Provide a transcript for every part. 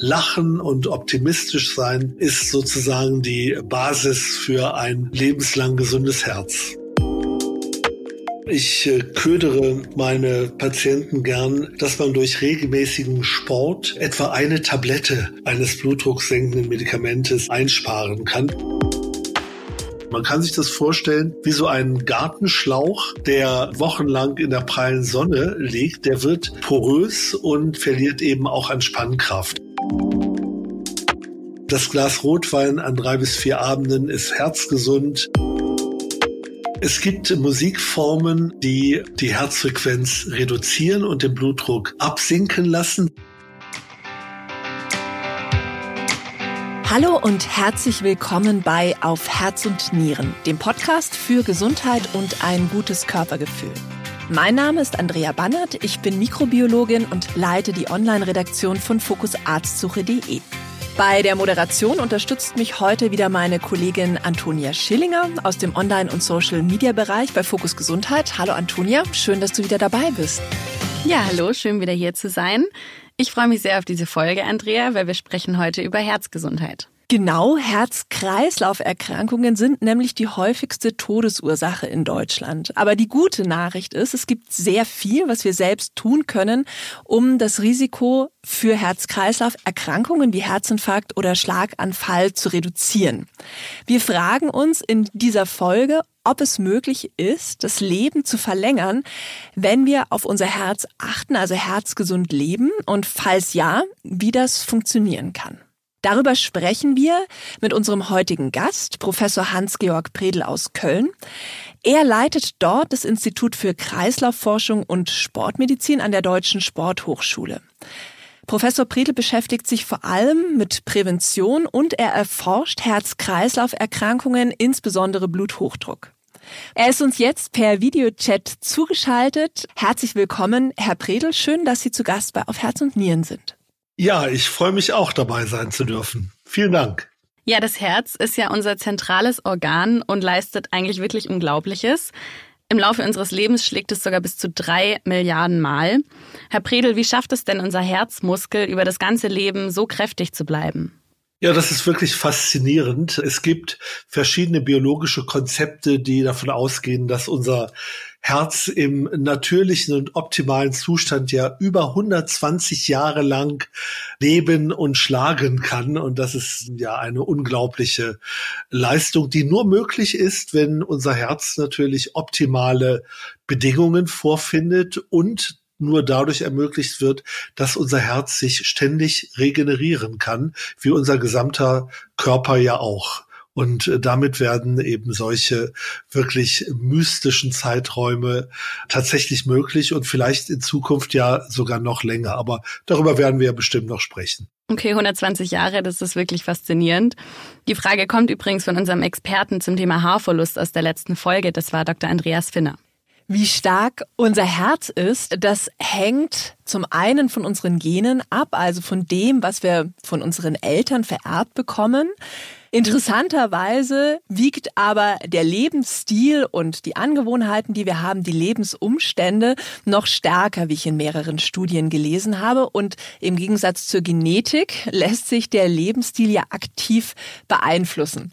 Lachen und optimistisch sein ist sozusagen die Basis für ein lebenslang gesundes Herz. Ich äh, ködere meine Patienten gern, dass man durch regelmäßigen Sport etwa eine Tablette eines blutdrucksenkenden Medikamentes einsparen kann. Man kann sich das vorstellen wie so ein Gartenschlauch, der wochenlang in der prallen Sonne liegt. Der wird porös und verliert eben auch an Spannkraft. Das Glas Rotwein an drei bis vier Abenden ist herzgesund. Es gibt Musikformen, die die Herzfrequenz reduzieren und den Blutdruck absinken lassen. Hallo und herzlich willkommen bei Auf Herz und Nieren, dem Podcast für Gesundheit und ein gutes Körpergefühl. Mein Name ist Andrea Bannert, ich bin Mikrobiologin und leite die Online-Redaktion von fokusarztsuche.de. Bei der Moderation unterstützt mich heute wieder meine Kollegin Antonia Schillinger aus dem Online- und Social-Media-Bereich bei Fokus Gesundheit. Hallo Antonia, schön, dass du wieder dabei bist. Ja, hallo, schön wieder hier zu sein. Ich freue mich sehr auf diese Folge, Andrea, weil wir sprechen heute über Herzgesundheit. Genau, Herz-Kreislauf-Erkrankungen sind nämlich die häufigste Todesursache in Deutschland. Aber die gute Nachricht ist, es gibt sehr viel, was wir selbst tun können, um das Risiko für Herz-Kreislauf-Erkrankungen wie Herzinfarkt oder Schlaganfall zu reduzieren. Wir fragen uns in dieser Folge, ob es möglich ist, das Leben zu verlängern, wenn wir auf unser Herz achten, also herzgesund leben und falls ja, wie das funktionieren kann. Darüber sprechen wir mit unserem heutigen Gast, Professor Hans-Georg Predel aus Köln. Er leitet dort das Institut für Kreislaufforschung und Sportmedizin an der Deutschen Sporthochschule. Professor Predel beschäftigt sich vor allem mit Prävention und er erforscht Herz-Kreislauf-Erkrankungen, insbesondere Bluthochdruck. Er ist uns jetzt per Videochat zugeschaltet. Herzlich willkommen, Herr Predel. Schön, dass Sie zu Gast bei Auf Herz und Nieren sind. Ja, ich freue mich auch dabei sein zu dürfen. Vielen Dank. Ja, das Herz ist ja unser zentrales Organ und leistet eigentlich wirklich Unglaubliches. Im Laufe unseres Lebens schlägt es sogar bis zu drei Milliarden Mal. Herr Predel, wie schafft es denn unser Herzmuskel über das ganze Leben so kräftig zu bleiben? Ja, das ist wirklich faszinierend. Es gibt verschiedene biologische Konzepte, die davon ausgehen, dass unser Herz im natürlichen und optimalen Zustand ja über 120 Jahre lang leben und schlagen kann. Und das ist ja eine unglaubliche Leistung, die nur möglich ist, wenn unser Herz natürlich optimale Bedingungen vorfindet und nur dadurch ermöglicht wird, dass unser Herz sich ständig regenerieren kann, wie unser gesamter Körper ja auch. Und äh, damit werden eben solche wirklich mystischen Zeiträume tatsächlich möglich und vielleicht in Zukunft ja sogar noch länger. Aber darüber werden wir ja bestimmt noch sprechen. Okay, 120 Jahre, das ist wirklich faszinierend. Die Frage kommt übrigens von unserem Experten zum Thema Haarverlust aus der letzten Folge. Das war Dr. Andreas Finner. Wie stark unser Herz ist, das hängt zum einen von unseren Genen ab, also von dem, was wir von unseren Eltern vererbt bekommen. Interessanterweise wiegt aber der Lebensstil und die Angewohnheiten, die wir haben, die Lebensumstände noch stärker, wie ich in mehreren Studien gelesen habe. Und im Gegensatz zur Genetik lässt sich der Lebensstil ja aktiv beeinflussen.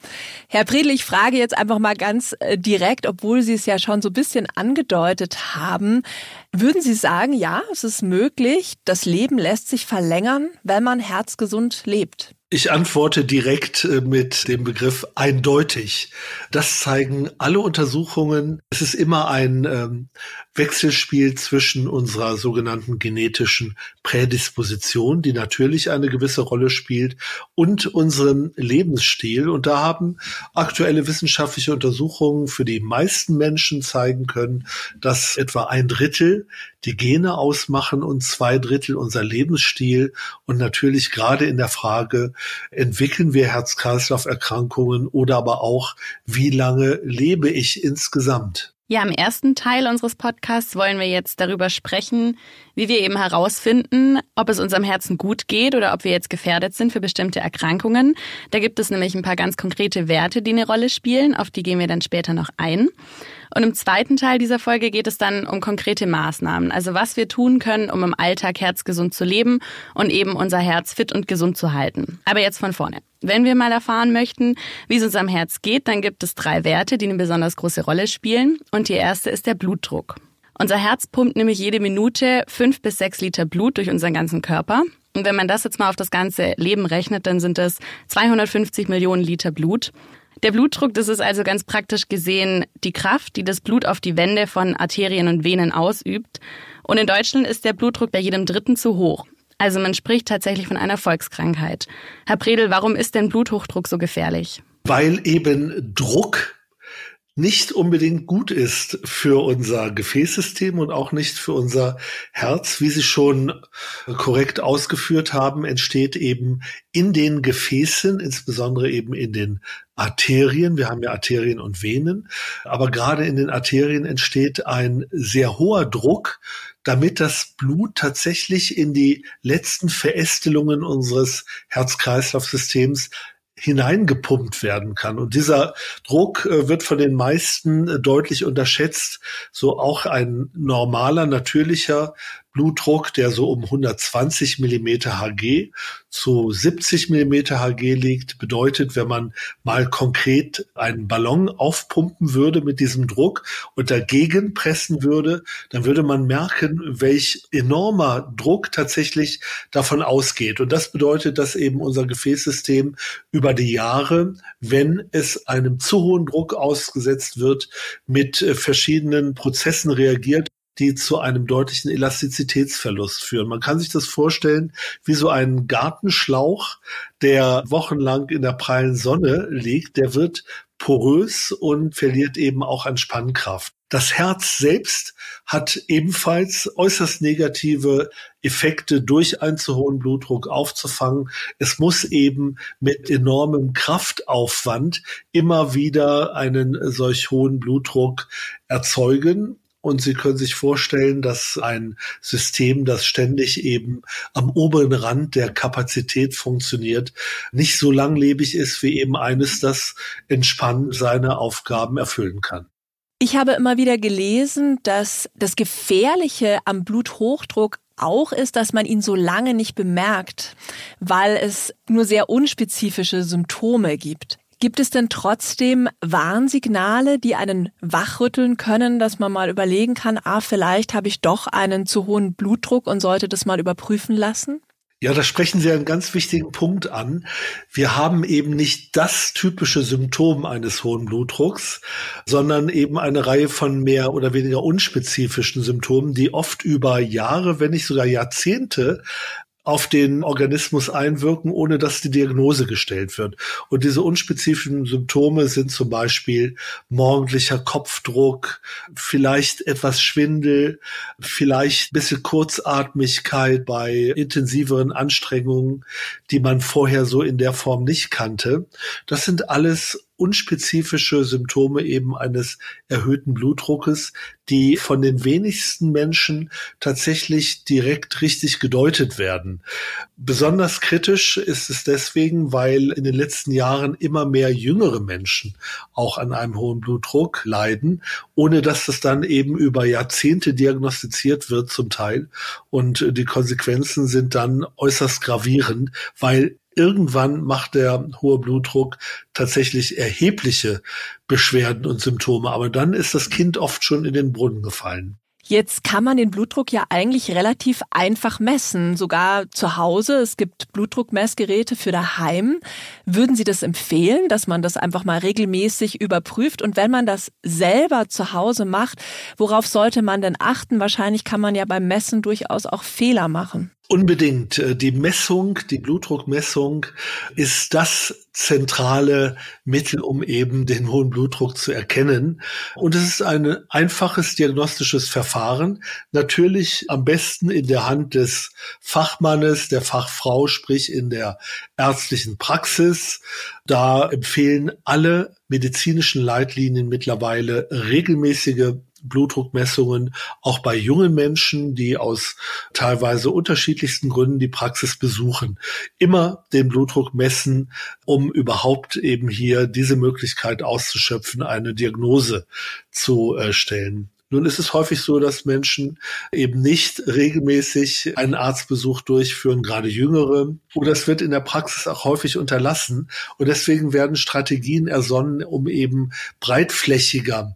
Herr Predel, ich frage jetzt einfach mal ganz äh, direkt, obwohl Sie es ja schon so ein bisschen angedeutet haben. Würden Sie sagen, ja, es ist möglich, das Leben lässt sich verlängern, wenn man herzgesund lebt? Ich antworte direkt äh, mit dem Begriff eindeutig. Das zeigen alle Untersuchungen. Es ist immer ein ähm, Wechselspiel zwischen unserer sogenannten genetischen Prädisposition, die natürlich eine gewisse Rolle spielt, und unserem Lebensstil. Und da haben aktuelle wissenschaftliche Untersuchungen für die meisten Menschen zeigen können, dass etwa ein Drittel die Gene ausmachen und zwei Drittel unser Lebensstil. Und natürlich gerade in der Frage, entwickeln wir Herz-Kreislauf-Erkrankungen oder aber auch, wie lange lebe ich insgesamt? Ja, im ersten Teil unseres Podcasts wollen wir jetzt darüber sprechen, wie wir eben herausfinden, ob es unserem Herzen gut geht oder ob wir jetzt gefährdet sind für bestimmte Erkrankungen. Da gibt es nämlich ein paar ganz konkrete Werte, die eine Rolle spielen, auf die gehen wir dann später noch ein. Und im zweiten Teil dieser Folge geht es dann um konkrete Maßnahmen, also was wir tun können, um im Alltag herzgesund zu leben und eben unser Herz fit und gesund zu halten. Aber jetzt von vorne. Wenn wir mal erfahren möchten, wie es unserem Herz geht, dann gibt es drei Werte, die eine besonders große Rolle spielen. Und die erste ist der Blutdruck. Unser Herz pumpt nämlich jede Minute fünf bis sechs Liter Blut durch unseren ganzen Körper. Und wenn man das jetzt mal auf das ganze Leben rechnet, dann sind es 250 Millionen Liter Blut. Der Blutdruck, das ist also ganz praktisch gesehen die Kraft, die das Blut auf die Wände von Arterien und Venen ausübt. Und in Deutschland ist der Blutdruck bei jedem Dritten zu hoch. Also man spricht tatsächlich von einer Volkskrankheit. Herr Predel, warum ist denn Bluthochdruck so gefährlich? Weil eben Druck nicht unbedingt gut ist für unser Gefäßsystem und auch nicht für unser Herz. Wie Sie schon korrekt ausgeführt haben, entsteht eben in den Gefäßen, insbesondere eben in den Arterien. Wir haben ja Arterien und Venen, aber gerade in den Arterien entsteht ein sehr hoher Druck, damit das Blut tatsächlich in die letzten Verästelungen unseres Herz-Kreislauf-Systems hineingepumpt werden kann. Und dieser Druck äh, wird von den meisten äh, deutlich unterschätzt. So auch ein normaler, natürlicher Blutdruck, der so um 120 Millimeter Hg zu 70 Millimeter Hg liegt, bedeutet, wenn man mal konkret einen Ballon aufpumpen würde mit diesem Druck und dagegen pressen würde, dann würde man merken, welch enormer Druck tatsächlich davon ausgeht. Und das bedeutet, dass eben unser Gefäßsystem über die Jahre, wenn es einem zu hohen Druck ausgesetzt wird, mit verschiedenen Prozessen reagiert die zu einem deutlichen Elastizitätsverlust führen. Man kann sich das vorstellen wie so ein Gartenschlauch, der wochenlang in der prallen Sonne liegt. Der wird porös und verliert eben auch an Spannkraft. Das Herz selbst hat ebenfalls äußerst negative Effekte durch einen zu hohen Blutdruck aufzufangen. Es muss eben mit enormem Kraftaufwand immer wieder einen solch hohen Blutdruck erzeugen. Und Sie können sich vorstellen, dass ein System, das ständig eben am oberen Rand der Kapazität funktioniert, nicht so langlebig ist wie eben eines, das entspannt seine Aufgaben erfüllen kann. Ich habe immer wieder gelesen, dass das Gefährliche am Bluthochdruck auch ist, dass man ihn so lange nicht bemerkt, weil es nur sehr unspezifische Symptome gibt. Gibt es denn trotzdem Warnsignale, die einen wachrütteln können, dass man mal überlegen kann, ah, vielleicht habe ich doch einen zu hohen Blutdruck und sollte das mal überprüfen lassen? Ja, da sprechen Sie einen ganz wichtigen Punkt an. Wir haben eben nicht das typische Symptom eines hohen Blutdrucks, sondern eben eine Reihe von mehr oder weniger unspezifischen Symptomen, die oft über Jahre, wenn nicht sogar Jahrzehnte auf den Organismus einwirken, ohne dass die Diagnose gestellt wird. Und diese unspezifischen Symptome sind zum Beispiel morgendlicher Kopfdruck, vielleicht etwas Schwindel, vielleicht ein bisschen Kurzatmigkeit bei intensiveren Anstrengungen, die man vorher so in der Form nicht kannte. Das sind alles unspezifische Symptome eben eines erhöhten Blutdruckes, die von den wenigsten Menschen tatsächlich direkt richtig gedeutet werden. Besonders kritisch ist es deswegen, weil in den letzten Jahren immer mehr jüngere Menschen auch an einem hohen Blutdruck leiden, ohne dass das dann eben über Jahrzehnte diagnostiziert wird zum Teil. Und die Konsequenzen sind dann äußerst gravierend, weil irgendwann macht der hohe Blutdruck tatsächlich erhebliche Beschwerden und Symptome. Aber dann ist das Kind oft schon in den Brunnen gefallen. Jetzt kann man den Blutdruck ja eigentlich relativ einfach messen, sogar zu Hause. Es gibt Blutdruckmessgeräte für daheim. Würden Sie das empfehlen, dass man das einfach mal regelmäßig überprüft? Und wenn man das selber zu Hause macht, worauf sollte man denn achten? Wahrscheinlich kann man ja beim Messen durchaus auch Fehler machen. Unbedingt. Äh, die Messung, die Blutdruckmessung ist das zentrale Mittel, um eben den hohen Blutdruck zu erkennen. Und es ist ein einfaches diagnostisches Verfahren. Natürlich am besten in der Hand des Fachmannes, der Fachfrau, sprich in der ärztlichen Praxis. Da empfehlen alle medizinischen Leitlinien mittlerweile regelmäßige Blutdruckmessungen auch bei jungen Menschen, die aus teilweise unterschiedlichsten Gründen die Praxis besuchen. Immer den Blutdruck messen, um überhaupt eben hier diese Möglichkeit auszuschöpfen, eine Diagnose zu äh, stellen. Nun ist es häufig so, dass Menschen eben nicht regelmäßig einen Arztbesuch durchführen, gerade Jüngere. Oder es wird in der Praxis auch häufig unterlassen. Und deswegen werden Strategien ersonnen, um eben breitflächiger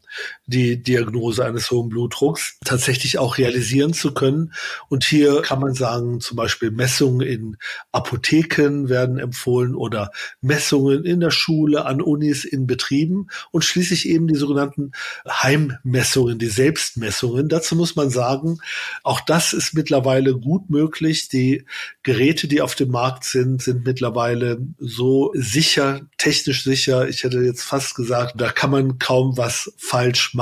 die Diagnose eines hohen Blutdrucks tatsächlich auch realisieren zu können. Und hier kann man sagen, zum Beispiel Messungen in Apotheken werden empfohlen oder Messungen in der Schule, an Unis, in Betrieben und schließlich eben die sogenannten Heimmessungen, die Selbstmessungen. Dazu muss man sagen, auch das ist mittlerweile gut möglich. Die Geräte, die auf dem Markt sind, sind mittlerweile so sicher, technisch sicher. Ich hätte jetzt fast gesagt, da kann man kaum was falsch machen,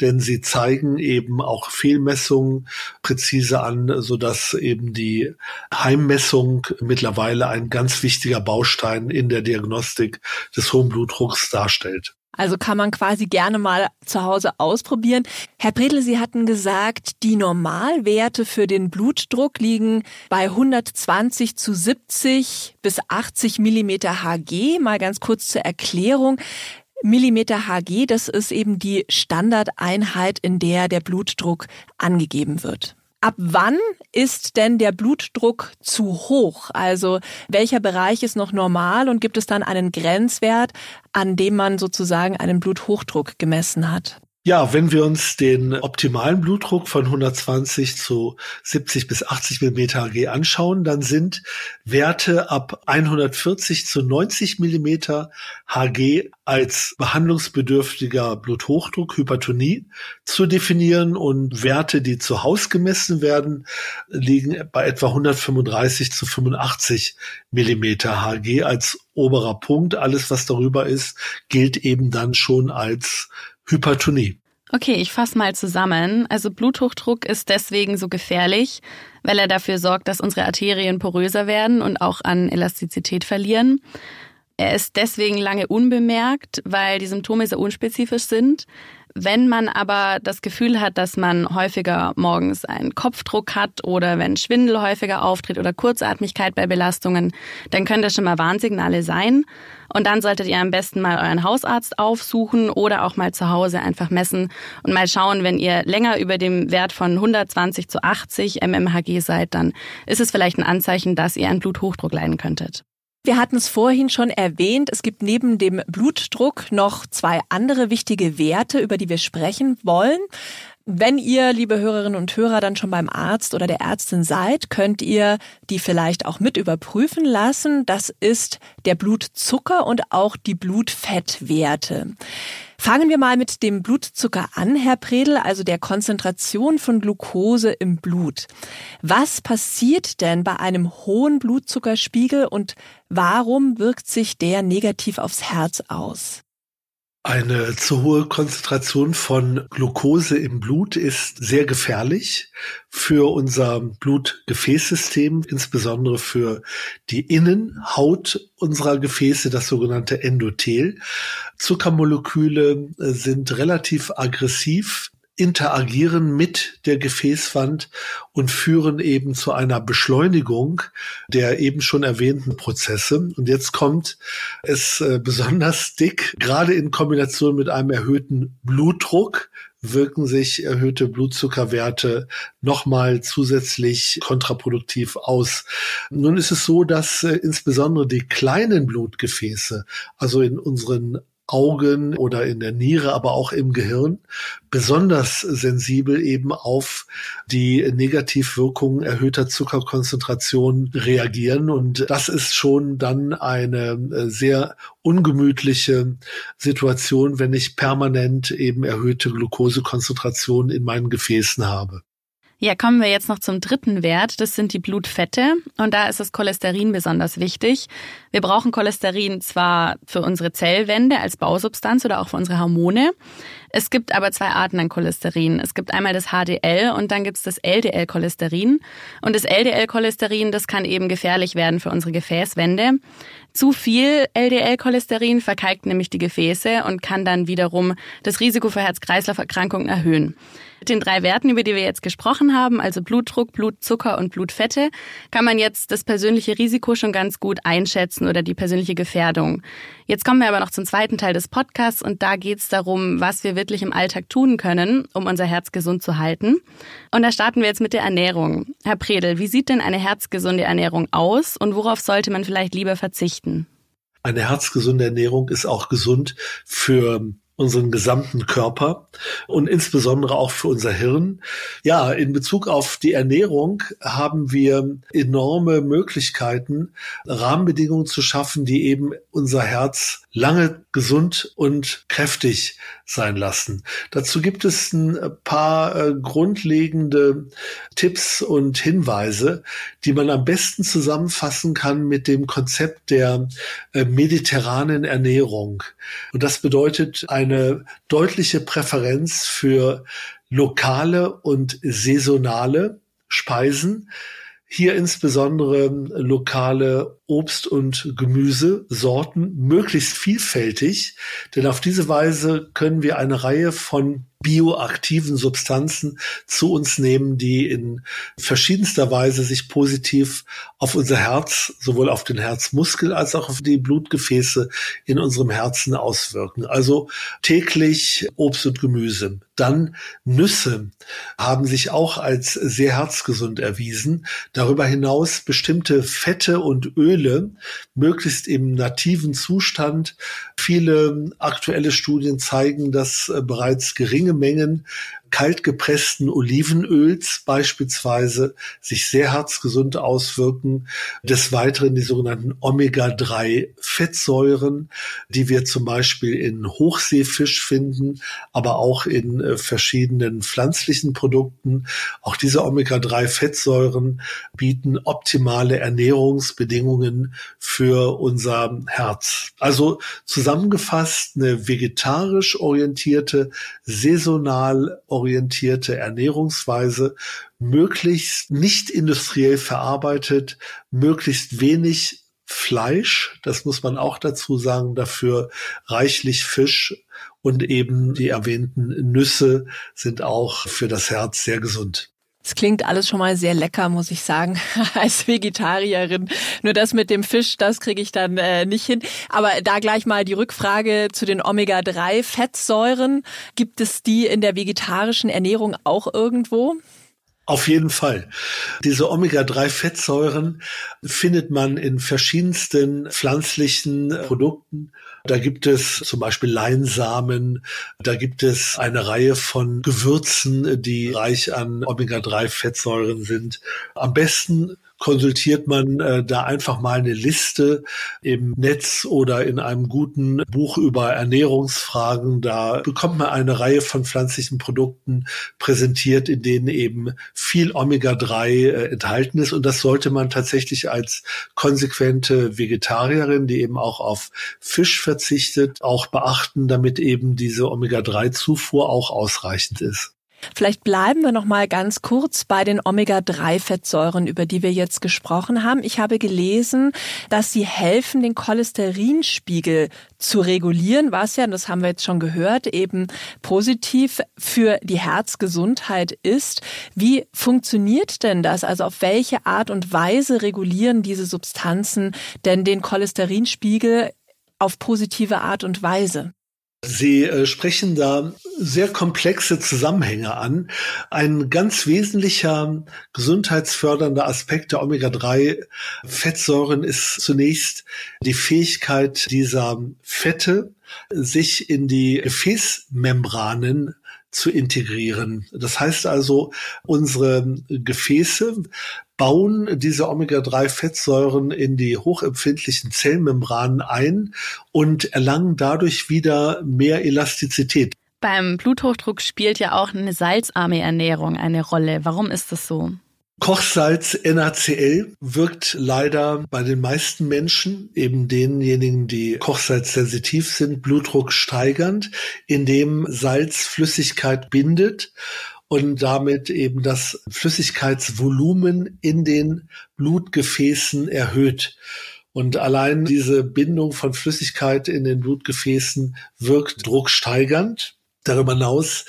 denn sie zeigen eben auch Fehlmessungen präzise an, so dass eben die Heimmessung mittlerweile ein ganz wichtiger Baustein in der Diagnostik des hohen Blutdrucks darstellt. Also kann man quasi gerne mal zu Hause ausprobieren. Herr Bredel, Sie hatten gesagt, die Normalwerte für den Blutdruck liegen bei 120 zu 70 bis 80 Millimeter Hg. Mal ganz kurz zur Erklärung. Millimeter Hg, das ist eben die Standardeinheit, in der der Blutdruck angegeben wird. Ab wann ist denn der Blutdruck zu hoch? Also welcher Bereich ist noch normal und gibt es dann einen Grenzwert, an dem man sozusagen einen Bluthochdruck gemessen hat? Ja, wenn wir uns den optimalen Blutdruck von 120 zu 70 bis 80 Millimeter Hg anschauen, dann sind Werte ab 140 zu 90 Millimeter Hg als behandlungsbedürftiger Bluthochdruck, Hypertonie zu definieren und Werte, die zu Hause gemessen werden, liegen bei etwa 135 zu 85 Millimeter Hg als oberer Punkt. Alles, was darüber ist, gilt eben dann schon als Hypertonie. Okay, ich fasse mal zusammen. Also Bluthochdruck ist deswegen so gefährlich, weil er dafür sorgt, dass unsere Arterien poröser werden und auch an Elastizität verlieren. Er ist deswegen lange unbemerkt, weil die Symptome sehr unspezifisch sind. Wenn man aber das Gefühl hat, dass man häufiger morgens einen Kopfdruck hat oder wenn Schwindel häufiger auftritt oder Kurzatmigkeit bei Belastungen, dann können das schon mal Warnsignale sein. Und dann solltet ihr am besten mal euren Hausarzt aufsuchen oder auch mal zu Hause einfach messen und mal schauen, wenn ihr länger über dem Wert von 120 zu 80 mmHg seid, dann ist es vielleicht ein Anzeichen, dass ihr einen Bluthochdruck leiden könntet. Wir hatten es vorhin schon erwähnt, es gibt neben dem Blutdruck noch zwei andere wichtige Werte, über die wir sprechen wollen. Wenn ihr, liebe Hörerinnen und Hörer, dann schon beim Arzt oder der Ärztin seid, könnt ihr die vielleicht auch mit überprüfen lassen. Das ist der Blutzucker und auch die Blutfettwerte. Fangen wir mal mit dem Blutzucker an, Herr Predel, also der Konzentration von Glucose im Blut. Was passiert denn bei einem hohen Blutzuckerspiegel und warum wirkt sich der negativ aufs Herz aus? Eine zu hohe Konzentration von Glucose im Blut ist sehr gefährlich für unser Blutgefäßsystem, insbesondere für die Innenhaut unserer Gefäße, das sogenannte Endothel. Zuckermoleküle sind relativ aggressiv interagieren mit der Gefäßwand und führen eben zu einer Beschleunigung der eben schon erwähnten Prozesse. Und jetzt kommt es äh, besonders dick, gerade in Kombination mit einem erhöhten Blutdruck wirken sich erhöhte Blutzuckerwerte nochmal zusätzlich kontraproduktiv aus. Nun ist es so, dass äh, insbesondere die kleinen Blutgefäße, also in unseren Augen oder in der Niere, aber auch im Gehirn besonders sensibel eben auf die Negativwirkungen erhöhter Zuckerkonzentration reagieren. Und das ist schon dann eine äh, sehr ungemütliche Situation, wenn ich permanent eben erhöhte Glukosekonzentration in meinen Gefäßen habe. Ja, kommen wir jetzt noch zum dritten Wert. Das sind die Blutfette. Und da ist das Cholesterin besonders wichtig. Wir brauchen Cholesterin zwar für unsere Zellwände als Bausubstanz oder auch für unsere Hormone. Es gibt aber zwei Arten an Cholesterin. Es gibt einmal das HDL und dann gibt es das LDL-Cholesterin. Und das LDL-Cholesterin, das kann eben gefährlich werden für unsere Gefäßwände. Zu viel LDL-Cholesterin verkalkt nämlich die Gefäße und kann dann wiederum das Risiko für Herz-Kreislauf-Erkrankungen erhöhen. Mit den drei Werten, über die wir jetzt gesprochen haben, also Blutdruck, Blutzucker und Blutfette, kann man jetzt das persönliche Risiko schon ganz gut einschätzen oder die persönliche Gefährdung. Jetzt kommen wir aber noch zum zweiten Teil des Podcasts und da geht es darum, was wir wirklich im Alltag tun können, um unser Herz gesund zu halten. Und da starten wir jetzt mit der Ernährung. Herr Predel, wie sieht denn eine herzgesunde Ernährung aus und worauf sollte man vielleicht lieber verzichten? Eine herzgesunde Ernährung ist auch gesund für unseren gesamten Körper und insbesondere auch für unser Hirn. Ja, in Bezug auf die Ernährung haben wir enorme Möglichkeiten, Rahmenbedingungen zu schaffen, die eben unser Herz lange gesund und kräftig sein lassen. Dazu gibt es ein paar äh, grundlegende Tipps und Hinweise, die man am besten zusammenfassen kann mit dem Konzept der äh, mediterranen Ernährung. Und das bedeutet eine deutliche Präferenz für lokale und saisonale Speisen, hier insbesondere lokale Obst- und Gemüsesorten, möglichst vielfältig, denn auf diese Weise können wir eine Reihe von bioaktiven Substanzen zu uns nehmen, die in verschiedenster Weise sich positiv auf unser Herz, sowohl auf den Herzmuskel als auch auf die Blutgefäße in unserem Herzen auswirken. Also täglich Obst und Gemüse. Dann Nüsse haben sich auch als sehr herzgesund erwiesen. Darüber hinaus bestimmte Fette und Öle, möglichst im nativen Zustand. Viele aktuelle Studien zeigen, dass äh, bereits geringe Mengen kaltgepressten Olivenöls beispielsweise sich sehr herzgesund auswirken. Des Weiteren die sogenannten Omega-3-Fettsäuren, die wir zum Beispiel in Hochseefisch finden, aber auch in äh, verschiedenen pflanzlichen Produkten. Auch diese Omega-3-Fettsäuren bieten optimale Ernährungsbedingungen für unser Herz. Also zusammengefasst eine vegetarisch orientierte, saisonal orientierte orientierte Ernährungsweise, möglichst nicht industriell verarbeitet, möglichst wenig Fleisch, das muss man auch dazu sagen, dafür reichlich Fisch und eben die erwähnten Nüsse sind auch für das Herz sehr gesund. Es klingt alles schon mal sehr lecker, muss ich sagen, als Vegetarierin. Nur das mit dem Fisch, das kriege ich dann äh, nicht hin. Aber da gleich mal die Rückfrage zu den Omega-3-Fettsäuren. Gibt es die in der vegetarischen Ernährung auch irgendwo? Auf jeden Fall. Diese Omega-3-Fettsäuren findet man in verschiedensten pflanzlichen Produkten. Da gibt es zum Beispiel Leinsamen, da gibt es eine Reihe von Gewürzen, die reich an Omega-3-Fettsäuren sind. Am besten konsultiert man äh, da einfach mal eine Liste im Netz oder in einem guten Buch über Ernährungsfragen. Da bekommt man eine Reihe von pflanzlichen Produkten präsentiert, in denen eben viel Omega-3 äh, enthalten ist. Und das sollte man tatsächlich als konsequente Vegetarierin, die eben auch auf Fisch verzichtet, auch beachten, damit eben diese Omega-3-Zufuhr auch ausreichend ist. Vielleicht bleiben wir noch mal ganz kurz bei den Omega-3-Fettsäuren, über die wir jetzt gesprochen haben. Ich habe gelesen, dass sie helfen, den Cholesterinspiegel zu regulieren, was ja, das haben wir jetzt schon gehört, eben positiv für die Herzgesundheit ist. Wie funktioniert denn das? Also auf welche Art und Weise regulieren diese Substanzen denn den Cholesterinspiegel auf positive Art und Weise? Sie äh, sprechen da sehr komplexe Zusammenhänge an. Ein ganz wesentlicher gesundheitsfördernder Aspekt der Omega-3-Fettsäuren ist zunächst die Fähigkeit dieser Fette, sich in die Gefäßmembranen zu integrieren. Das heißt also, unsere Gefäße bauen diese Omega-3-Fettsäuren in die hochempfindlichen Zellmembranen ein und erlangen dadurch wieder mehr Elastizität. Beim Bluthochdruck spielt ja auch eine salzarme Ernährung eine Rolle. Warum ist das so? Kochsalz NaCl wirkt leider bei den meisten Menschen, eben denjenigen, die Kochsalzsensitiv sind, Blutdruck steigernd, indem Salz Flüssigkeit bindet und damit eben das Flüssigkeitsvolumen in den Blutgefäßen erhöht. Und allein diese Bindung von Flüssigkeit in den Blutgefäßen wirkt drucksteigernd. Darüber hinaus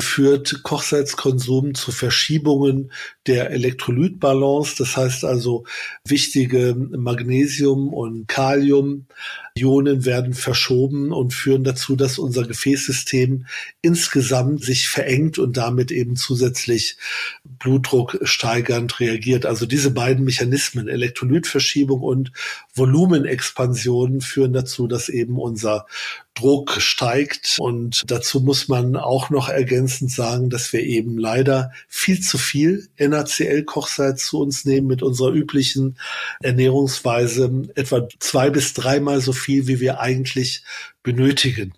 führt Kochsalzkonsum zu Verschiebungen der Elektrolytbalance. Das heißt also, wichtige Magnesium- und Kalium-Ionen werden verschoben und führen dazu, dass unser Gefäßsystem insgesamt sich verengt und damit eben zusätzlich Blutdruck steigernd reagiert. Also diese beiden Mechanismen, Elektrolytverschiebung und Volumenexpansion, führen dazu, dass eben unser Druck steigt. Und dazu muss man auch noch ergänzend sagen, dass wir eben leider viel zu viel NaCl-Kochsalz zu uns nehmen mit unserer üblichen Ernährungsweise, etwa zwei bis dreimal so viel, wie wir eigentlich benötigen.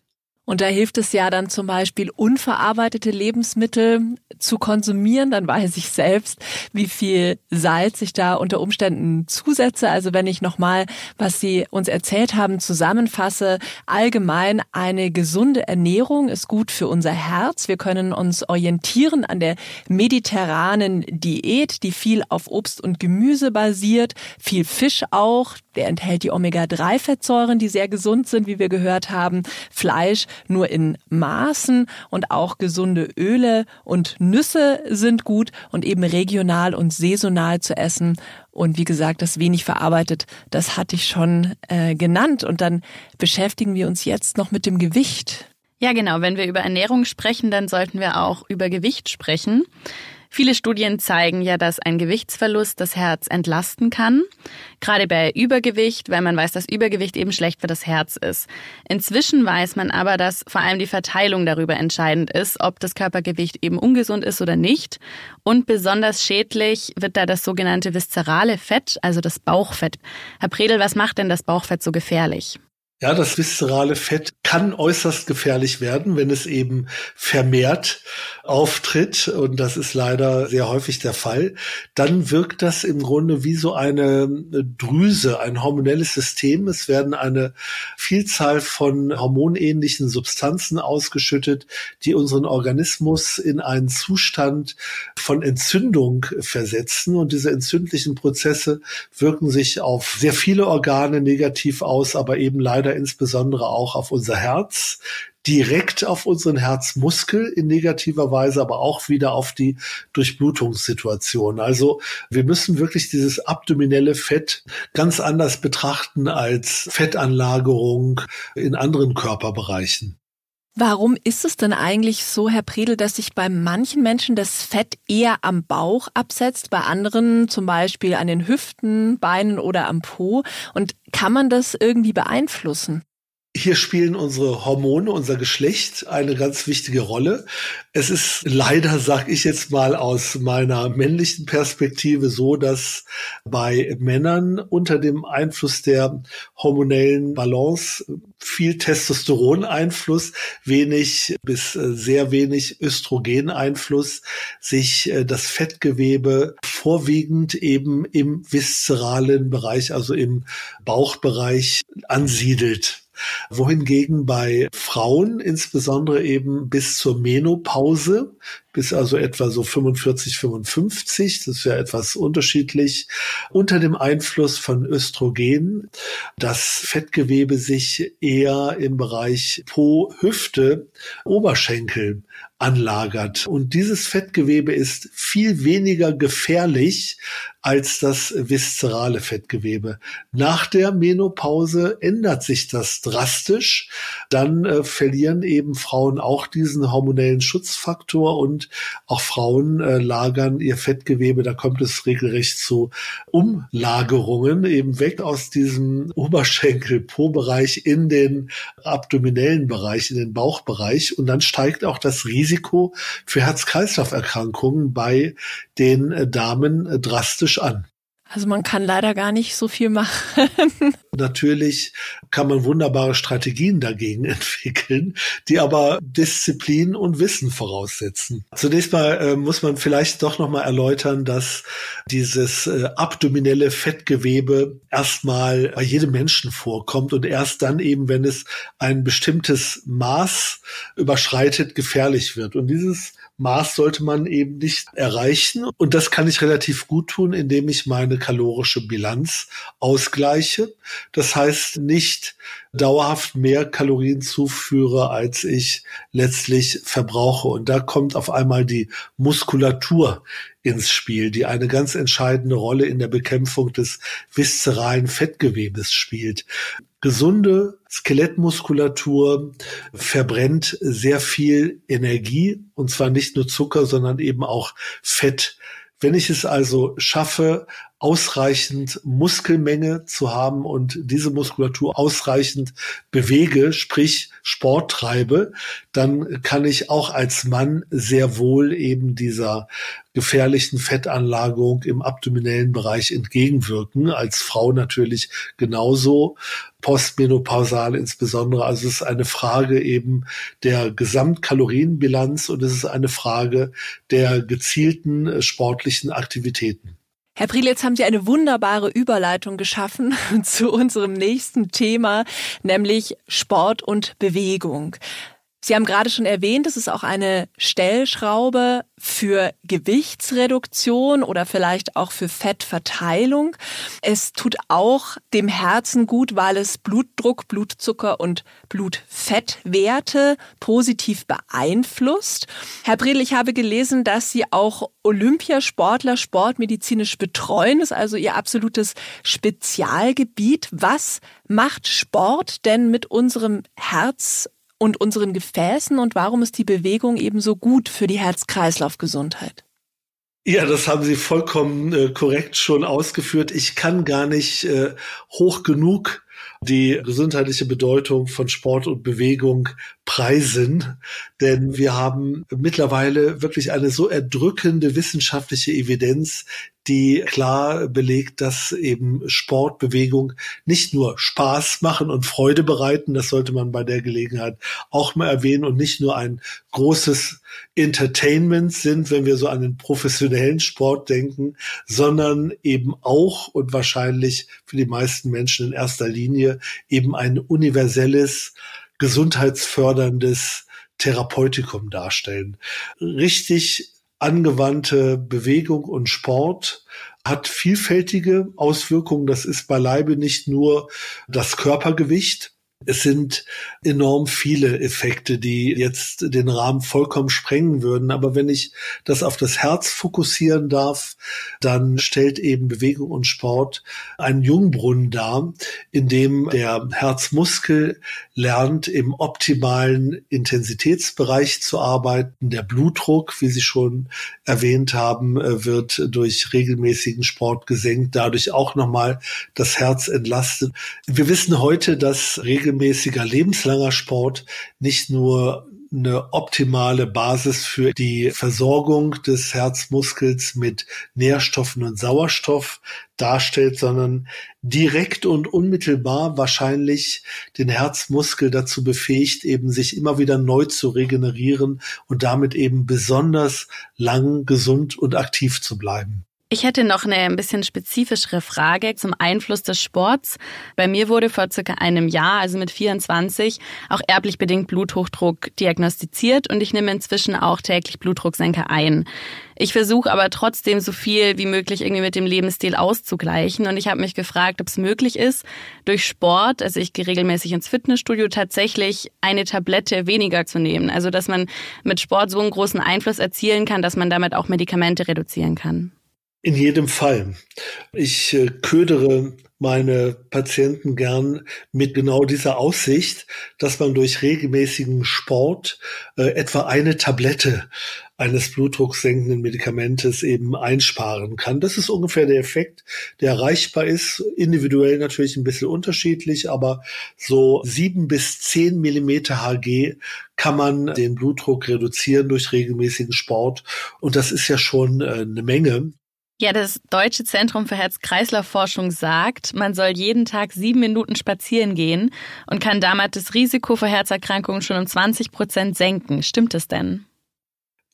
Und da hilft es ja dann zum Beispiel, unverarbeitete Lebensmittel zu konsumieren. Dann weiß ich selbst, wie viel Salz ich da unter Umständen zusetze. Also wenn ich nochmal, was Sie uns erzählt haben, zusammenfasse, allgemein eine gesunde Ernährung ist gut für unser Herz. Wir können uns orientieren an der mediterranen Diät, die viel auf Obst und Gemüse basiert, viel Fisch auch. Der enthält die Omega-3-Fettsäuren, die sehr gesund sind, wie wir gehört haben. Fleisch nur in Maßen und auch gesunde Öle und Nüsse sind gut und eben regional und saisonal zu essen. Und wie gesagt, das wenig verarbeitet, das hatte ich schon äh, genannt. Und dann beschäftigen wir uns jetzt noch mit dem Gewicht. Ja, genau. Wenn wir über Ernährung sprechen, dann sollten wir auch über Gewicht sprechen. Viele Studien zeigen ja, dass ein Gewichtsverlust das Herz entlasten kann. Gerade bei Übergewicht, weil man weiß, dass Übergewicht eben schlecht für das Herz ist. Inzwischen weiß man aber, dass vor allem die Verteilung darüber entscheidend ist, ob das Körpergewicht eben ungesund ist oder nicht. Und besonders schädlich wird da das sogenannte viszerale Fett, also das Bauchfett. Herr Predel, was macht denn das Bauchfett so gefährlich? Ja, das viszerale Fett kann äußerst gefährlich werden, wenn es eben vermehrt auftritt. Und das ist leider sehr häufig der Fall. Dann wirkt das im Grunde wie so eine Drüse, ein hormonelles System. Es werden eine Vielzahl von hormonähnlichen Substanzen ausgeschüttet, die unseren Organismus in einen Zustand von Entzündung versetzen. Und diese entzündlichen Prozesse wirken sich auf sehr viele Organe negativ aus, aber eben leider leider insbesondere auch auf unser Herz, direkt auf unseren Herzmuskel in negativer Weise, aber auch wieder auf die Durchblutungssituation. Also wir müssen wirklich dieses abdominelle Fett ganz anders betrachten als Fettanlagerung in anderen Körperbereichen. Warum ist es denn eigentlich so, Herr Predel, dass sich bei manchen Menschen das Fett eher am Bauch absetzt, bei anderen zum Beispiel an den Hüften, Beinen oder am Po? Und kann man das irgendwie beeinflussen? Hier spielen unsere Hormone, unser Geschlecht eine ganz wichtige Rolle. Es ist leider, sag ich jetzt mal aus meiner männlichen Perspektive so, dass bei Männern unter dem Einfluss der hormonellen Balance viel Testosteroneinfluss, wenig bis sehr wenig Östrogeneinfluss sich äh, das Fettgewebe vorwiegend eben im viszeralen Bereich, also im Bauchbereich ansiedelt wohingegen bei Frauen insbesondere eben bis zur Menopause, bis also etwa so 45, 55, das ist ja etwas unterschiedlich, unter dem Einfluss von Östrogen das Fettgewebe sich eher im Bereich Po, Hüfte, Oberschenkel anlagert. Und dieses Fettgewebe ist viel weniger gefährlich als das viszerale Fettgewebe. Nach der Menopause ändert sich das drastisch. Dann äh, verlieren eben Frauen auch diesen hormonellen Schutzfaktor und auch Frauen äh, lagern ihr Fettgewebe. Da kommt es regelrecht zu Umlagerungen eben weg aus diesem Oberschenkel-Po-Bereich in den abdominellen Bereich, in den Bauchbereich. Und dann steigt auch das Risiko für Herz-Kreislauf-Erkrankungen bei den äh, Damen äh, drastisch an. Also man kann leider gar nicht so viel machen. Natürlich kann man wunderbare Strategien dagegen entwickeln, die aber Disziplin und Wissen voraussetzen. Zunächst mal äh, muss man vielleicht doch noch mal erläutern, dass dieses äh, abdominelle Fettgewebe erstmal bei jedem Menschen vorkommt und erst dann eben, wenn es ein bestimmtes Maß überschreitet, gefährlich wird. Und dieses Maß sollte man eben nicht erreichen. Und das kann ich relativ gut tun, indem ich meine kalorische Bilanz ausgleiche. Das heißt, nicht dauerhaft mehr Kalorien zuführe, als ich letztlich verbrauche. Und da kommt auf einmal die Muskulatur ins Spiel, die eine ganz entscheidende Rolle in der Bekämpfung des viszeralen Fettgewebes spielt. Gesunde Skelettmuskulatur verbrennt sehr viel Energie und zwar nicht nur Zucker, sondern eben auch Fett. Wenn ich es also schaffe, ausreichend Muskelmenge zu haben und diese Muskulatur ausreichend bewege, sprich Sport treibe, dann kann ich auch als Mann sehr wohl eben dieser gefährlichen Fettanlagerung im abdominellen Bereich entgegenwirken. Als Frau natürlich genauso, postmenopausal insbesondere. Also es ist eine Frage eben der Gesamtkalorienbilanz und es ist eine Frage der gezielten äh, sportlichen Aktivitäten. Herr Priel, jetzt haben Sie eine wunderbare Überleitung geschaffen zu unserem nächsten Thema, nämlich Sport und Bewegung. Sie haben gerade schon erwähnt, es ist auch eine Stellschraube für Gewichtsreduktion oder vielleicht auch für Fettverteilung. Es tut auch dem Herzen gut, weil es Blutdruck, Blutzucker und Blutfettwerte positiv beeinflusst. Herr Bredl, ich habe gelesen, dass Sie auch Olympiasportler sportmedizinisch betreuen. Das ist also Ihr absolutes Spezialgebiet. Was macht Sport denn mit unserem Herz und unseren Gefäßen und warum ist die Bewegung eben so gut für die Herz-Kreislauf-Gesundheit? Ja, das haben Sie vollkommen äh, korrekt schon ausgeführt. Ich kann gar nicht äh, hoch genug die gesundheitliche Bedeutung von Sport und Bewegung preisen, denn wir haben mittlerweile wirklich eine so erdrückende wissenschaftliche Evidenz, die klar belegt, dass eben Sportbewegung nicht nur Spaß machen und Freude bereiten, das sollte man bei der Gelegenheit auch mal erwähnen und nicht nur ein großes Entertainment sind, wenn wir so an den professionellen Sport denken, sondern eben auch und wahrscheinlich für die meisten Menschen in erster Linie eben ein universelles, gesundheitsförderndes Therapeutikum darstellen. Richtig angewandte Bewegung und Sport hat vielfältige Auswirkungen. Das ist beileibe nicht nur das Körpergewicht, es sind enorm viele Effekte, die jetzt den Rahmen vollkommen sprengen würden. Aber wenn ich das auf das Herz fokussieren darf, dann stellt eben Bewegung und Sport einen Jungbrunnen dar, in dem der Herzmuskel lernt, im optimalen Intensitätsbereich zu arbeiten. Der Blutdruck, wie Sie schon erwähnt haben, wird durch regelmäßigen Sport gesenkt, dadurch auch nochmal das Herz entlastet. Wir wissen heute, dass regelmäßiger lebenslanger Sport nicht nur eine optimale Basis für die Versorgung des Herzmuskels mit Nährstoffen und Sauerstoff darstellt, sondern direkt und unmittelbar wahrscheinlich den Herzmuskel dazu befähigt, eben sich immer wieder neu zu regenerieren und damit eben besonders lang gesund und aktiv zu bleiben. Ich hätte noch eine ein bisschen spezifischere Frage zum Einfluss des Sports. Bei mir wurde vor circa einem Jahr, also mit 24, auch erblich bedingt Bluthochdruck diagnostiziert und ich nehme inzwischen auch täglich Blutdrucksenker ein. Ich versuche aber trotzdem so viel wie möglich irgendwie mit dem Lebensstil auszugleichen und ich habe mich gefragt, ob es möglich ist, durch Sport, also ich gehe regelmäßig ins Fitnessstudio, tatsächlich eine Tablette weniger zu nehmen. Also dass man mit Sport so einen großen Einfluss erzielen kann, dass man damit auch Medikamente reduzieren kann. In jedem Fall. Ich äh, ködere meine Patienten gern mit genau dieser Aussicht, dass man durch regelmäßigen Sport äh, etwa eine Tablette eines blutdrucksenkenden Medikamentes eben einsparen kann. Das ist ungefähr der Effekt, der erreichbar ist. Individuell natürlich ein bisschen unterschiedlich, aber so sieben bis zehn Millimeter Hg kann man den Blutdruck reduzieren durch regelmäßigen Sport. Und das ist ja schon äh, eine Menge. Ja, das Deutsche Zentrum für Herz-Kreislauf-Forschung sagt, man soll jeden Tag sieben Minuten spazieren gehen und kann damit das Risiko für Herzerkrankungen schon um 20 Prozent senken. Stimmt es denn?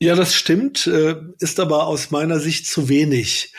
Ja, das stimmt, äh, ist aber aus meiner Sicht zu wenig.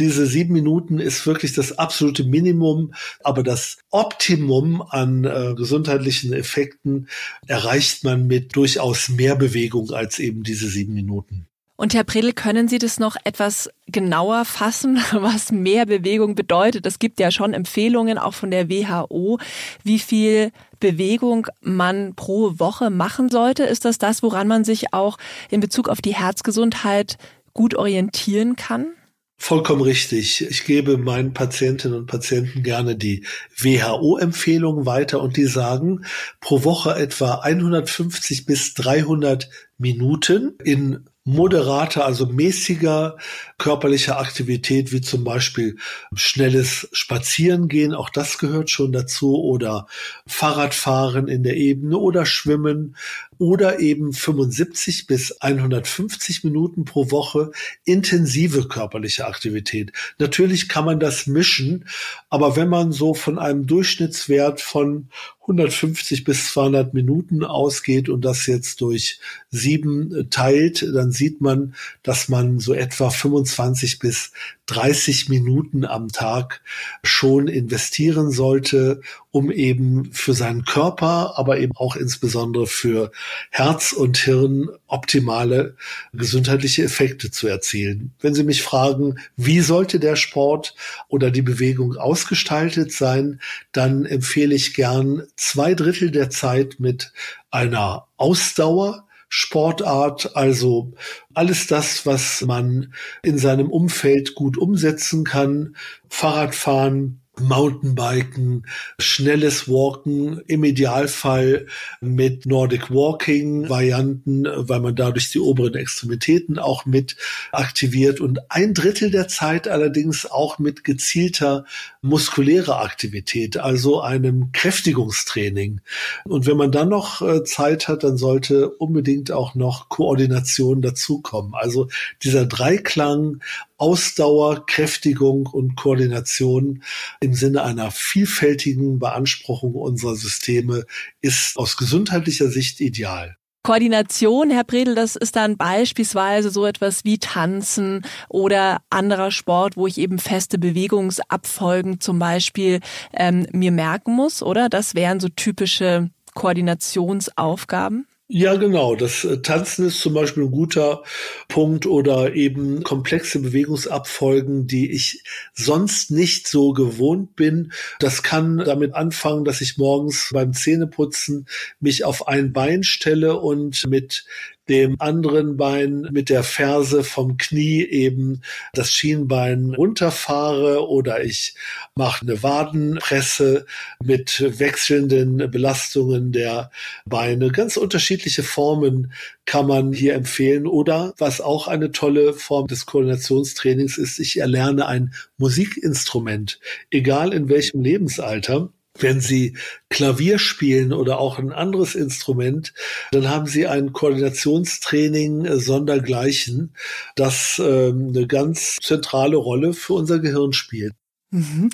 Diese sieben Minuten ist wirklich das absolute Minimum, aber das Optimum an äh, gesundheitlichen Effekten erreicht man mit durchaus mehr Bewegung als eben diese sieben Minuten. Und Herr Predel, können Sie das noch etwas genauer fassen, was mehr Bewegung bedeutet? Es gibt ja schon Empfehlungen auch von der WHO, wie viel Bewegung man pro Woche machen sollte. Ist das das, woran man sich auch in Bezug auf die Herzgesundheit gut orientieren kann? Vollkommen richtig. Ich gebe meinen Patientinnen und Patienten gerne die WHO-Empfehlungen weiter und die sagen, pro Woche etwa 150 bis 300 Minuten in moderater, also mäßiger körperlicher Aktivität, wie zum Beispiel schnelles Spazierengehen, auch das gehört schon dazu, oder Fahrradfahren in der Ebene oder Schwimmen oder eben 75 bis 150 Minuten pro Woche intensive körperliche Aktivität. Natürlich kann man das mischen, aber wenn man so von einem Durchschnittswert von 150 bis 200 Minuten ausgeht und das jetzt durch sieben teilt, dann sieht man, dass man so etwa 25 bis 30 Minuten am Tag schon investieren sollte, um eben für seinen Körper, aber eben auch insbesondere für Herz und Hirn optimale gesundheitliche Effekte zu erzielen. Wenn Sie mich fragen, wie sollte der Sport oder die Bewegung ausgestaltet sein, dann empfehle ich gern zwei Drittel der Zeit mit einer Ausdauer, Sportart, also alles das, was man in seinem Umfeld gut umsetzen kann, Fahrradfahren, Mountainbiken, schnelles Walken, im Idealfall mit Nordic Walking Varianten, weil man dadurch die oberen Extremitäten auch mit aktiviert und ein Drittel der Zeit allerdings auch mit gezielter muskulärer Aktivität, also einem Kräftigungstraining. Und wenn man dann noch äh, Zeit hat, dann sollte unbedingt auch noch Koordination dazukommen. Also dieser Dreiklang Ausdauer, Kräftigung und Koordination im Sinne einer vielfältigen Beanspruchung unserer Systeme ist aus gesundheitlicher Sicht ideal. Koordination, Herr Bredel, das ist dann beispielsweise so etwas wie Tanzen oder anderer Sport, wo ich eben feste Bewegungsabfolgen zum Beispiel ähm, mir merken muss, oder? Das wären so typische Koordinationsaufgaben. Ja, genau. Das äh, Tanzen ist zum Beispiel ein guter Punkt oder eben komplexe Bewegungsabfolgen, die ich sonst nicht so gewohnt bin. Das kann damit anfangen, dass ich morgens beim Zähneputzen mich auf ein Bein stelle und mit dem anderen Bein mit der Ferse vom Knie eben das Schienbein runterfahre oder ich mache eine Wadenpresse mit wechselnden Belastungen der Beine. Ganz unterschiedliche Formen kann man hier empfehlen. Oder was auch eine tolle Form des Koordinationstrainings ist, ich erlerne ein Musikinstrument, egal in welchem Lebensalter wenn Sie Klavier spielen oder auch ein anderes Instrument, dann haben Sie ein Koordinationstraining äh, sondergleichen, das äh, eine ganz zentrale Rolle für unser Gehirn spielt. Mhm.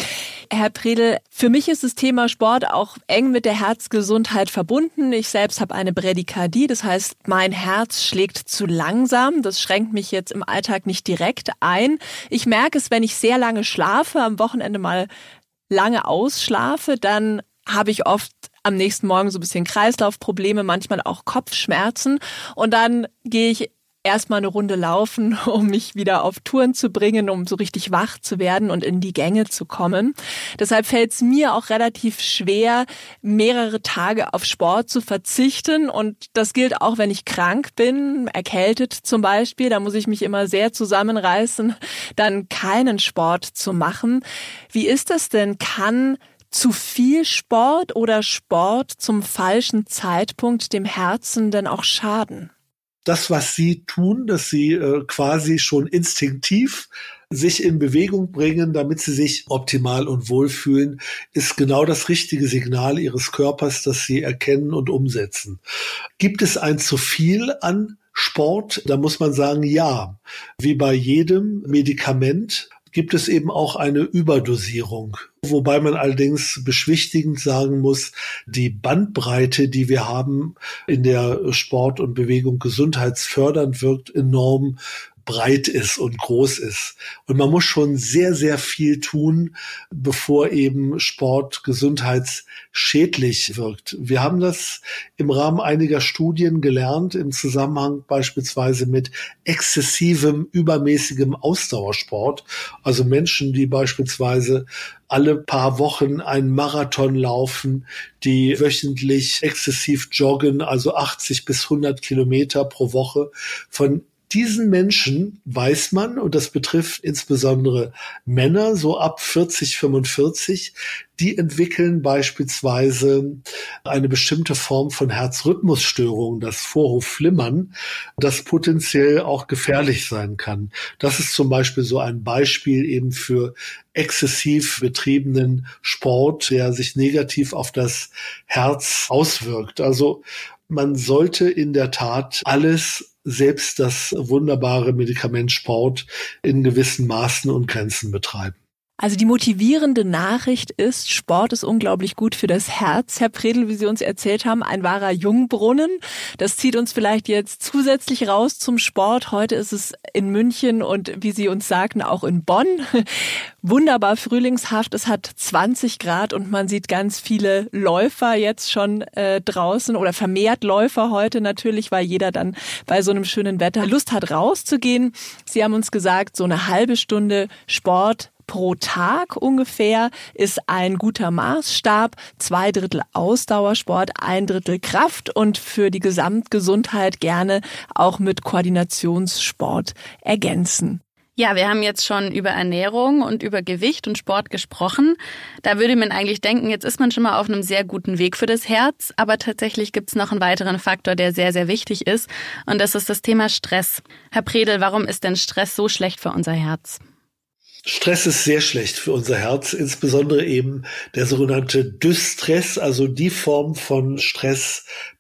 Herr Predel, für mich ist das Thema Sport auch eng mit der Herzgesundheit verbunden. Ich selbst habe eine Bradykardie, das heißt, mein Herz schlägt zu langsam. Das schränkt mich jetzt im Alltag nicht direkt ein. Ich merke es, wenn ich sehr lange schlafe, am Wochenende mal lange ausschlafe, dann habe ich oft am nächsten Morgen so ein bisschen Kreislaufprobleme, manchmal auch Kopfschmerzen. Und dann gehe ich erstmal eine Runde laufen, um mich wieder auf Touren zu bringen, um so richtig wach zu werden und in die Gänge zu kommen. Deshalb fällt es mir auch relativ schwer, mehrere Tage auf Sport zu verzichten. Und das gilt auch, wenn ich krank bin, erkältet zum Beispiel. Da muss ich mich immer sehr zusammenreißen, dann keinen Sport zu machen. Wie ist das denn? Kann zu viel Sport oder Sport zum falschen Zeitpunkt dem Herzen denn auch schaden? Das, was sie tun, dass sie äh, quasi schon instinktiv sich in Bewegung bringen, damit sie sich optimal und wohlfühlen, ist genau das richtige Signal ihres Körpers, das sie erkennen und umsetzen. Gibt es ein zu viel an Sport, da muss man sagen, ja, wie bei jedem Medikament gibt es eben auch eine Überdosierung. Wobei man allerdings beschwichtigend sagen muss, die Bandbreite, die wir haben in der Sport und Bewegung gesundheitsfördernd wirkt, enorm breit ist und groß ist. Und man muss schon sehr, sehr viel tun, bevor eben Sport gesundheitsschädlich wirkt. Wir haben das im Rahmen einiger Studien gelernt, im Zusammenhang beispielsweise mit exzessivem, übermäßigem Ausdauersport. Also Menschen, die beispielsweise alle paar Wochen einen Marathon laufen, die wöchentlich exzessiv joggen, also 80 bis 100 Kilometer pro Woche. Von diesen Menschen weiß man, und das betrifft insbesondere Männer, so ab 40, 45, die entwickeln beispielsweise eine bestimmte Form von Herzrhythmusstörung, das Vorhofflimmern, das potenziell auch gefährlich sein kann. Das ist zum Beispiel so ein Beispiel eben für exzessiv betriebenen Sport, der sich negativ auf das Herz auswirkt. Also man sollte in der Tat alles selbst das wunderbare Medikament Sport in gewissen Maßen und Grenzen betreiben. Also die motivierende Nachricht ist, Sport ist unglaublich gut für das Herz. Herr Predel, wie Sie uns erzählt haben, ein wahrer Jungbrunnen. Das zieht uns vielleicht jetzt zusätzlich raus zum Sport. Heute ist es in München und wie Sie uns sagten, auch in Bonn. Wunderbar frühlingshaft. Es hat 20 Grad und man sieht ganz viele Läufer jetzt schon äh, draußen oder vermehrt Läufer heute natürlich, weil jeder dann bei so einem schönen Wetter Lust hat rauszugehen. Sie haben uns gesagt, so eine halbe Stunde Sport pro Tag ungefähr ist ein guter Maßstab. Zwei Drittel Ausdauersport, ein Drittel Kraft und für die Gesamtgesundheit gerne auch mit Koordinationssport ergänzen. Ja, wir haben jetzt schon über Ernährung und über Gewicht und Sport gesprochen. Da würde man eigentlich denken, jetzt ist man schon mal auf einem sehr guten Weg für das Herz. Aber tatsächlich gibt es noch einen weiteren Faktor, der sehr, sehr wichtig ist. Und das ist das Thema Stress. Herr Predel, warum ist denn Stress so schlecht für unser Herz? Stress ist sehr schlecht für unser Herz, insbesondere eben der sogenannte Dystress, also die Form von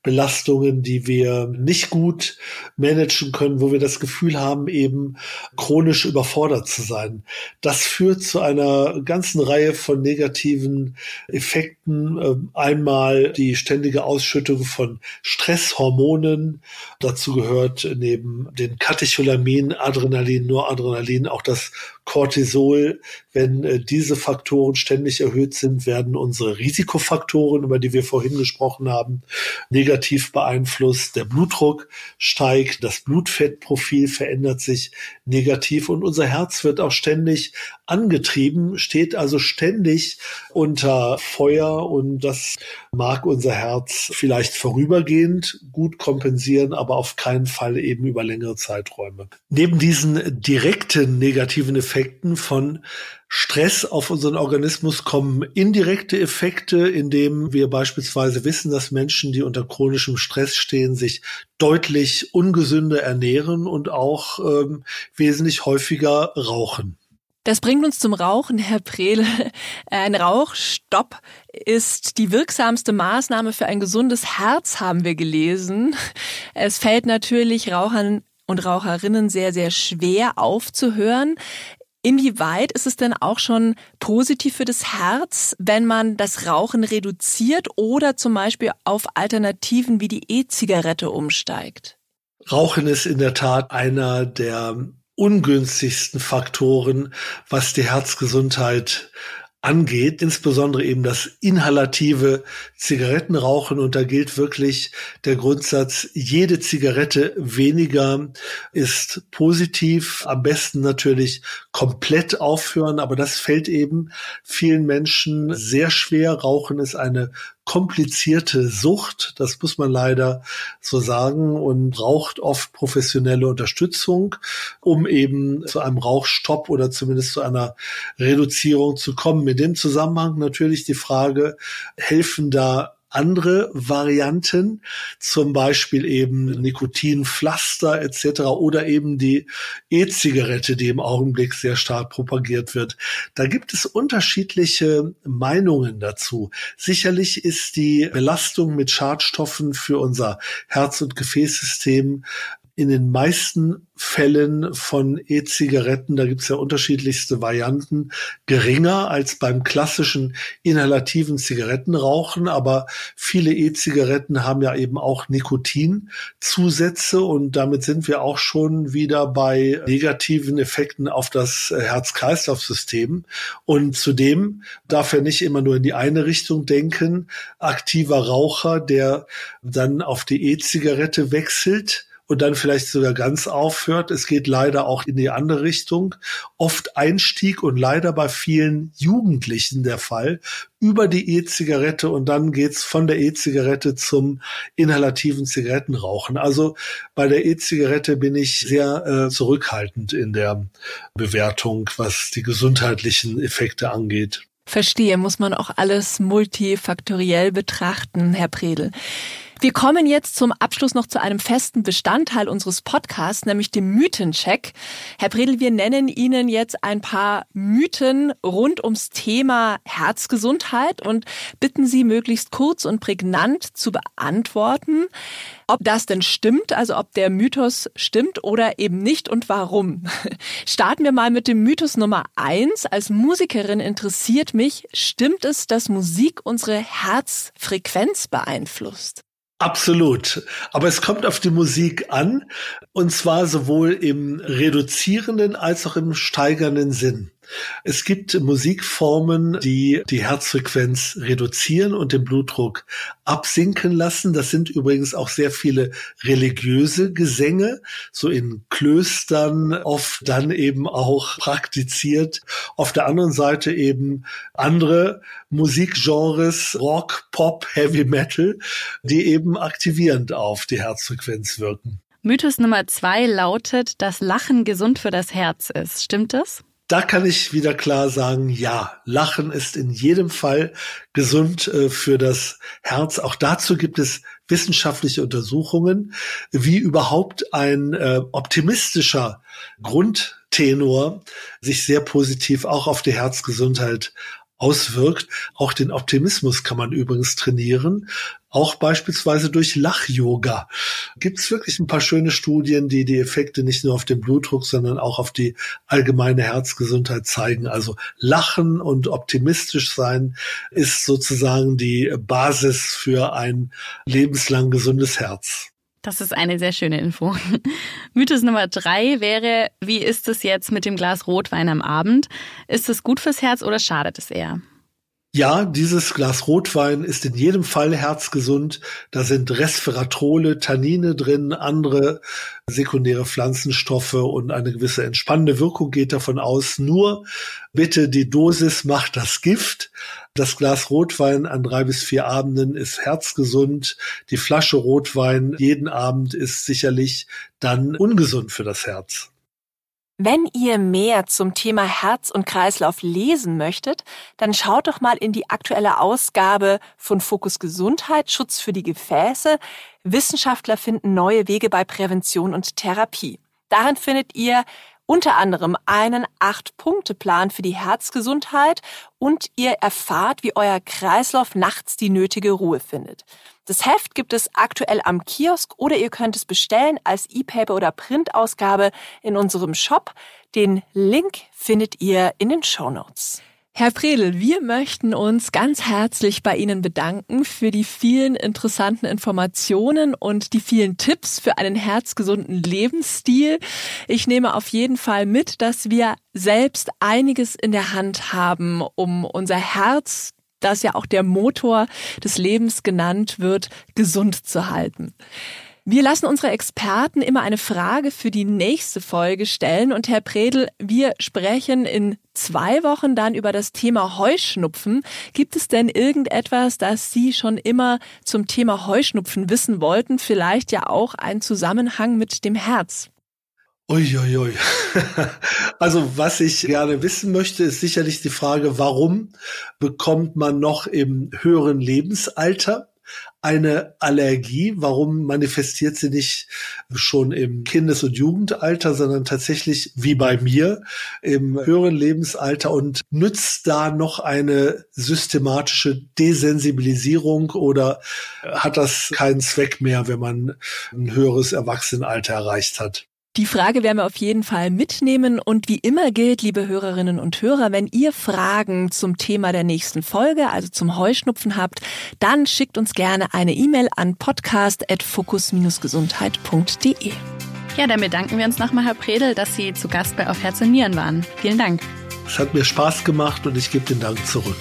Stressbelastungen, die wir nicht gut managen können, wo wir das Gefühl haben, eben chronisch überfordert zu sein. Das führt zu einer ganzen Reihe von negativen Effekten. Ähm, einmal die ständige Ausschüttung von Stresshormonen. Dazu gehört neben den Katecholaminen, Adrenalin, Noradrenalin auch das Cortisol, wenn äh, diese Faktoren ständig erhöht sind, werden unsere Risikofaktoren, über die wir vorhin gesprochen haben, negativ beeinflusst. Der Blutdruck steigt, das Blutfettprofil verändert sich negativ und unser Herz wird auch ständig angetrieben, steht also ständig unter Feuer und das mag unser Herz vielleicht vorübergehend gut kompensieren, aber auf keinen Fall eben über längere Zeiträume. Neben diesen direkten negativen Effekten von Stress auf unseren Organismus kommen indirekte Effekte, indem wir beispielsweise wissen, dass Menschen, die unter chronischem Stress stehen, sich deutlich ungesünder ernähren und auch ähm, wesentlich häufiger rauchen. Das bringt uns zum Rauchen, Herr Prehl. Ein Rauchstopp ist die wirksamste Maßnahme für ein gesundes Herz, haben wir gelesen. Es fällt natürlich Rauchern und Raucherinnen sehr, sehr schwer aufzuhören. Inwieweit ist es denn auch schon positiv für das Herz, wenn man das Rauchen reduziert oder zum Beispiel auf Alternativen wie die E-Zigarette umsteigt? Rauchen ist in der Tat einer der ungünstigsten Faktoren, was die Herzgesundheit angeht, insbesondere eben das inhalative Zigarettenrauchen. Und da gilt wirklich der Grundsatz, jede Zigarette weniger ist positiv. Am besten natürlich komplett aufhören, aber das fällt eben vielen Menschen sehr schwer. Rauchen ist eine komplizierte Sucht, das muss man leider so sagen, und braucht oft professionelle Unterstützung, um eben zu einem Rauchstopp oder zumindest zu einer Reduzierung zu kommen. In dem Zusammenhang natürlich die Frage, helfen da andere Varianten, zum Beispiel eben Nikotinpflaster etc. oder eben die E-Zigarette, die im Augenblick sehr stark propagiert wird. Da gibt es unterschiedliche Meinungen dazu. Sicherlich ist die Belastung mit Schadstoffen für unser Herz- und Gefäßsystem in den meisten Fällen von E-Zigaretten, da gibt's ja unterschiedlichste Varianten, geringer als beim klassischen inhalativen Zigarettenrauchen. Aber viele E-Zigaretten haben ja eben auch Nikotinzusätze und damit sind wir auch schon wieder bei negativen Effekten auf das Herz-Kreislauf-System. Und zudem darf er nicht immer nur in die eine Richtung denken. Aktiver Raucher, der dann auf die E-Zigarette wechselt, und dann vielleicht sogar ganz aufhört. Es geht leider auch in die andere Richtung. Oft Einstieg und leider bei vielen Jugendlichen der Fall über die E-Zigarette und dann geht's von der E-Zigarette zum inhalativen Zigarettenrauchen. Also bei der E-Zigarette bin ich sehr äh, zurückhaltend in der Bewertung, was die gesundheitlichen Effekte angeht. Verstehe, muss man auch alles multifaktoriell betrachten, Herr Predel. Wir kommen jetzt zum Abschluss noch zu einem festen Bestandteil unseres Podcasts, nämlich dem Mythencheck. Herr Bredel, wir nennen Ihnen jetzt ein paar Mythen rund ums Thema Herzgesundheit und bitten Sie möglichst kurz und prägnant zu beantworten, ob das denn stimmt, also ob der Mythos stimmt oder eben nicht und warum. Starten wir mal mit dem Mythos Nummer eins. Als Musikerin interessiert mich, stimmt es, dass Musik unsere Herzfrequenz beeinflusst? Absolut. Aber es kommt auf die Musik an, und zwar sowohl im reduzierenden als auch im steigernden Sinn. Es gibt Musikformen, die die Herzfrequenz reduzieren und den Blutdruck absinken lassen. Das sind übrigens auch sehr viele religiöse Gesänge, so in Klöstern oft dann eben auch praktiziert. Auf der anderen Seite eben andere Musikgenres, Rock, Pop, Heavy Metal, die eben aktivierend auf die Herzfrequenz wirken. Mythos Nummer zwei lautet, dass Lachen gesund für das Herz ist. Stimmt das? Da kann ich wieder klar sagen, ja, Lachen ist in jedem Fall gesund äh, für das Herz. Auch dazu gibt es wissenschaftliche Untersuchungen, wie überhaupt ein äh, optimistischer Grundtenor sich sehr positiv auch auf die Herzgesundheit auswirkt. Auch den Optimismus kann man übrigens trainieren, auch beispielsweise durch Lach-Yoga. Gibt es wirklich ein paar schöne Studien, die die Effekte nicht nur auf den Blutdruck, sondern auch auf die allgemeine Herzgesundheit zeigen. Also Lachen und optimistisch sein ist sozusagen die Basis für ein lebenslang gesundes Herz. Das ist eine sehr schöne Info. Mythos Nummer drei wäre, wie ist es jetzt mit dem Glas Rotwein am Abend? Ist es gut fürs Herz oder schadet es eher? Ja, dieses Glas Rotwein ist in jedem Fall herzgesund. Da sind Resveratrole, Tannine drin, andere sekundäre Pflanzenstoffe und eine gewisse entspannende Wirkung geht davon aus. Nur bitte die Dosis macht das Gift. Das Glas Rotwein an drei bis vier Abenden ist herzgesund. Die Flasche Rotwein jeden Abend ist sicherlich dann ungesund für das Herz. Wenn ihr mehr zum Thema Herz und Kreislauf lesen möchtet, dann schaut doch mal in die aktuelle Ausgabe von Fokus Gesundheit, Schutz für die Gefäße. Wissenschaftler finden neue Wege bei Prävention und Therapie. Darin findet ihr unter anderem einen Acht-Punkte-Plan für die Herzgesundheit und ihr erfahrt, wie euer Kreislauf nachts die nötige Ruhe findet. Das Heft gibt es aktuell am Kiosk oder ihr könnt es bestellen als E-Paper oder Printausgabe in unserem Shop. Den Link findet ihr in den Show Notes. Herr Predel, wir möchten uns ganz herzlich bei Ihnen bedanken für die vielen interessanten Informationen und die vielen Tipps für einen herzgesunden Lebensstil. Ich nehme auf jeden Fall mit, dass wir selbst einiges in der Hand haben, um unser Herz das ja auch der Motor des Lebens genannt wird, gesund zu halten. Wir lassen unsere Experten immer eine Frage für die nächste Folge stellen. Und Herr Predel, wir sprechen in zwei Wochen dann über das Thema Heuschnupfen. Gibt es denn irgendetwas, das Sie schon immer zum Thema Heuschnupfen wissen wollten? Vielleicht ja auch einen Zusammenhang mit dem Herz? Uiuiui. Ui. Also was ich gerne wissen möchte, ist sicherlich die Frage, warum bekommt man noch im höheren Lebensalter eine Allergie? Warum manifestiert sie nicht schon im Kindes- und Jugendalter, sondern tatsächlich wie bei mir im höheren Lebensalter und nützt da noch eine systematische Desensibilisierung oder hat das keinen Zweck mehr, wenn man ein höheres Erwachsenenalter erreicht hat? Die Frage werden wir auf jeden Fall mitnehmen und wie immer gilt, liebe Hörerinnen und Hörer, wenn ihr Fragen zum Thema der nächsten Folge, also zum Heuschnupfen habt, dann schickt uns gerne eine E-Mail an podcast@fokus-gesundheit.de. Ja, dann bedanken wir uns nochmal, Herr Predel, dass Sie zu Gast bei Auf Herz und Nieren waren. Vielen Dank. Es hat mir Spaß gemacht und ich gebe den Dank zurück.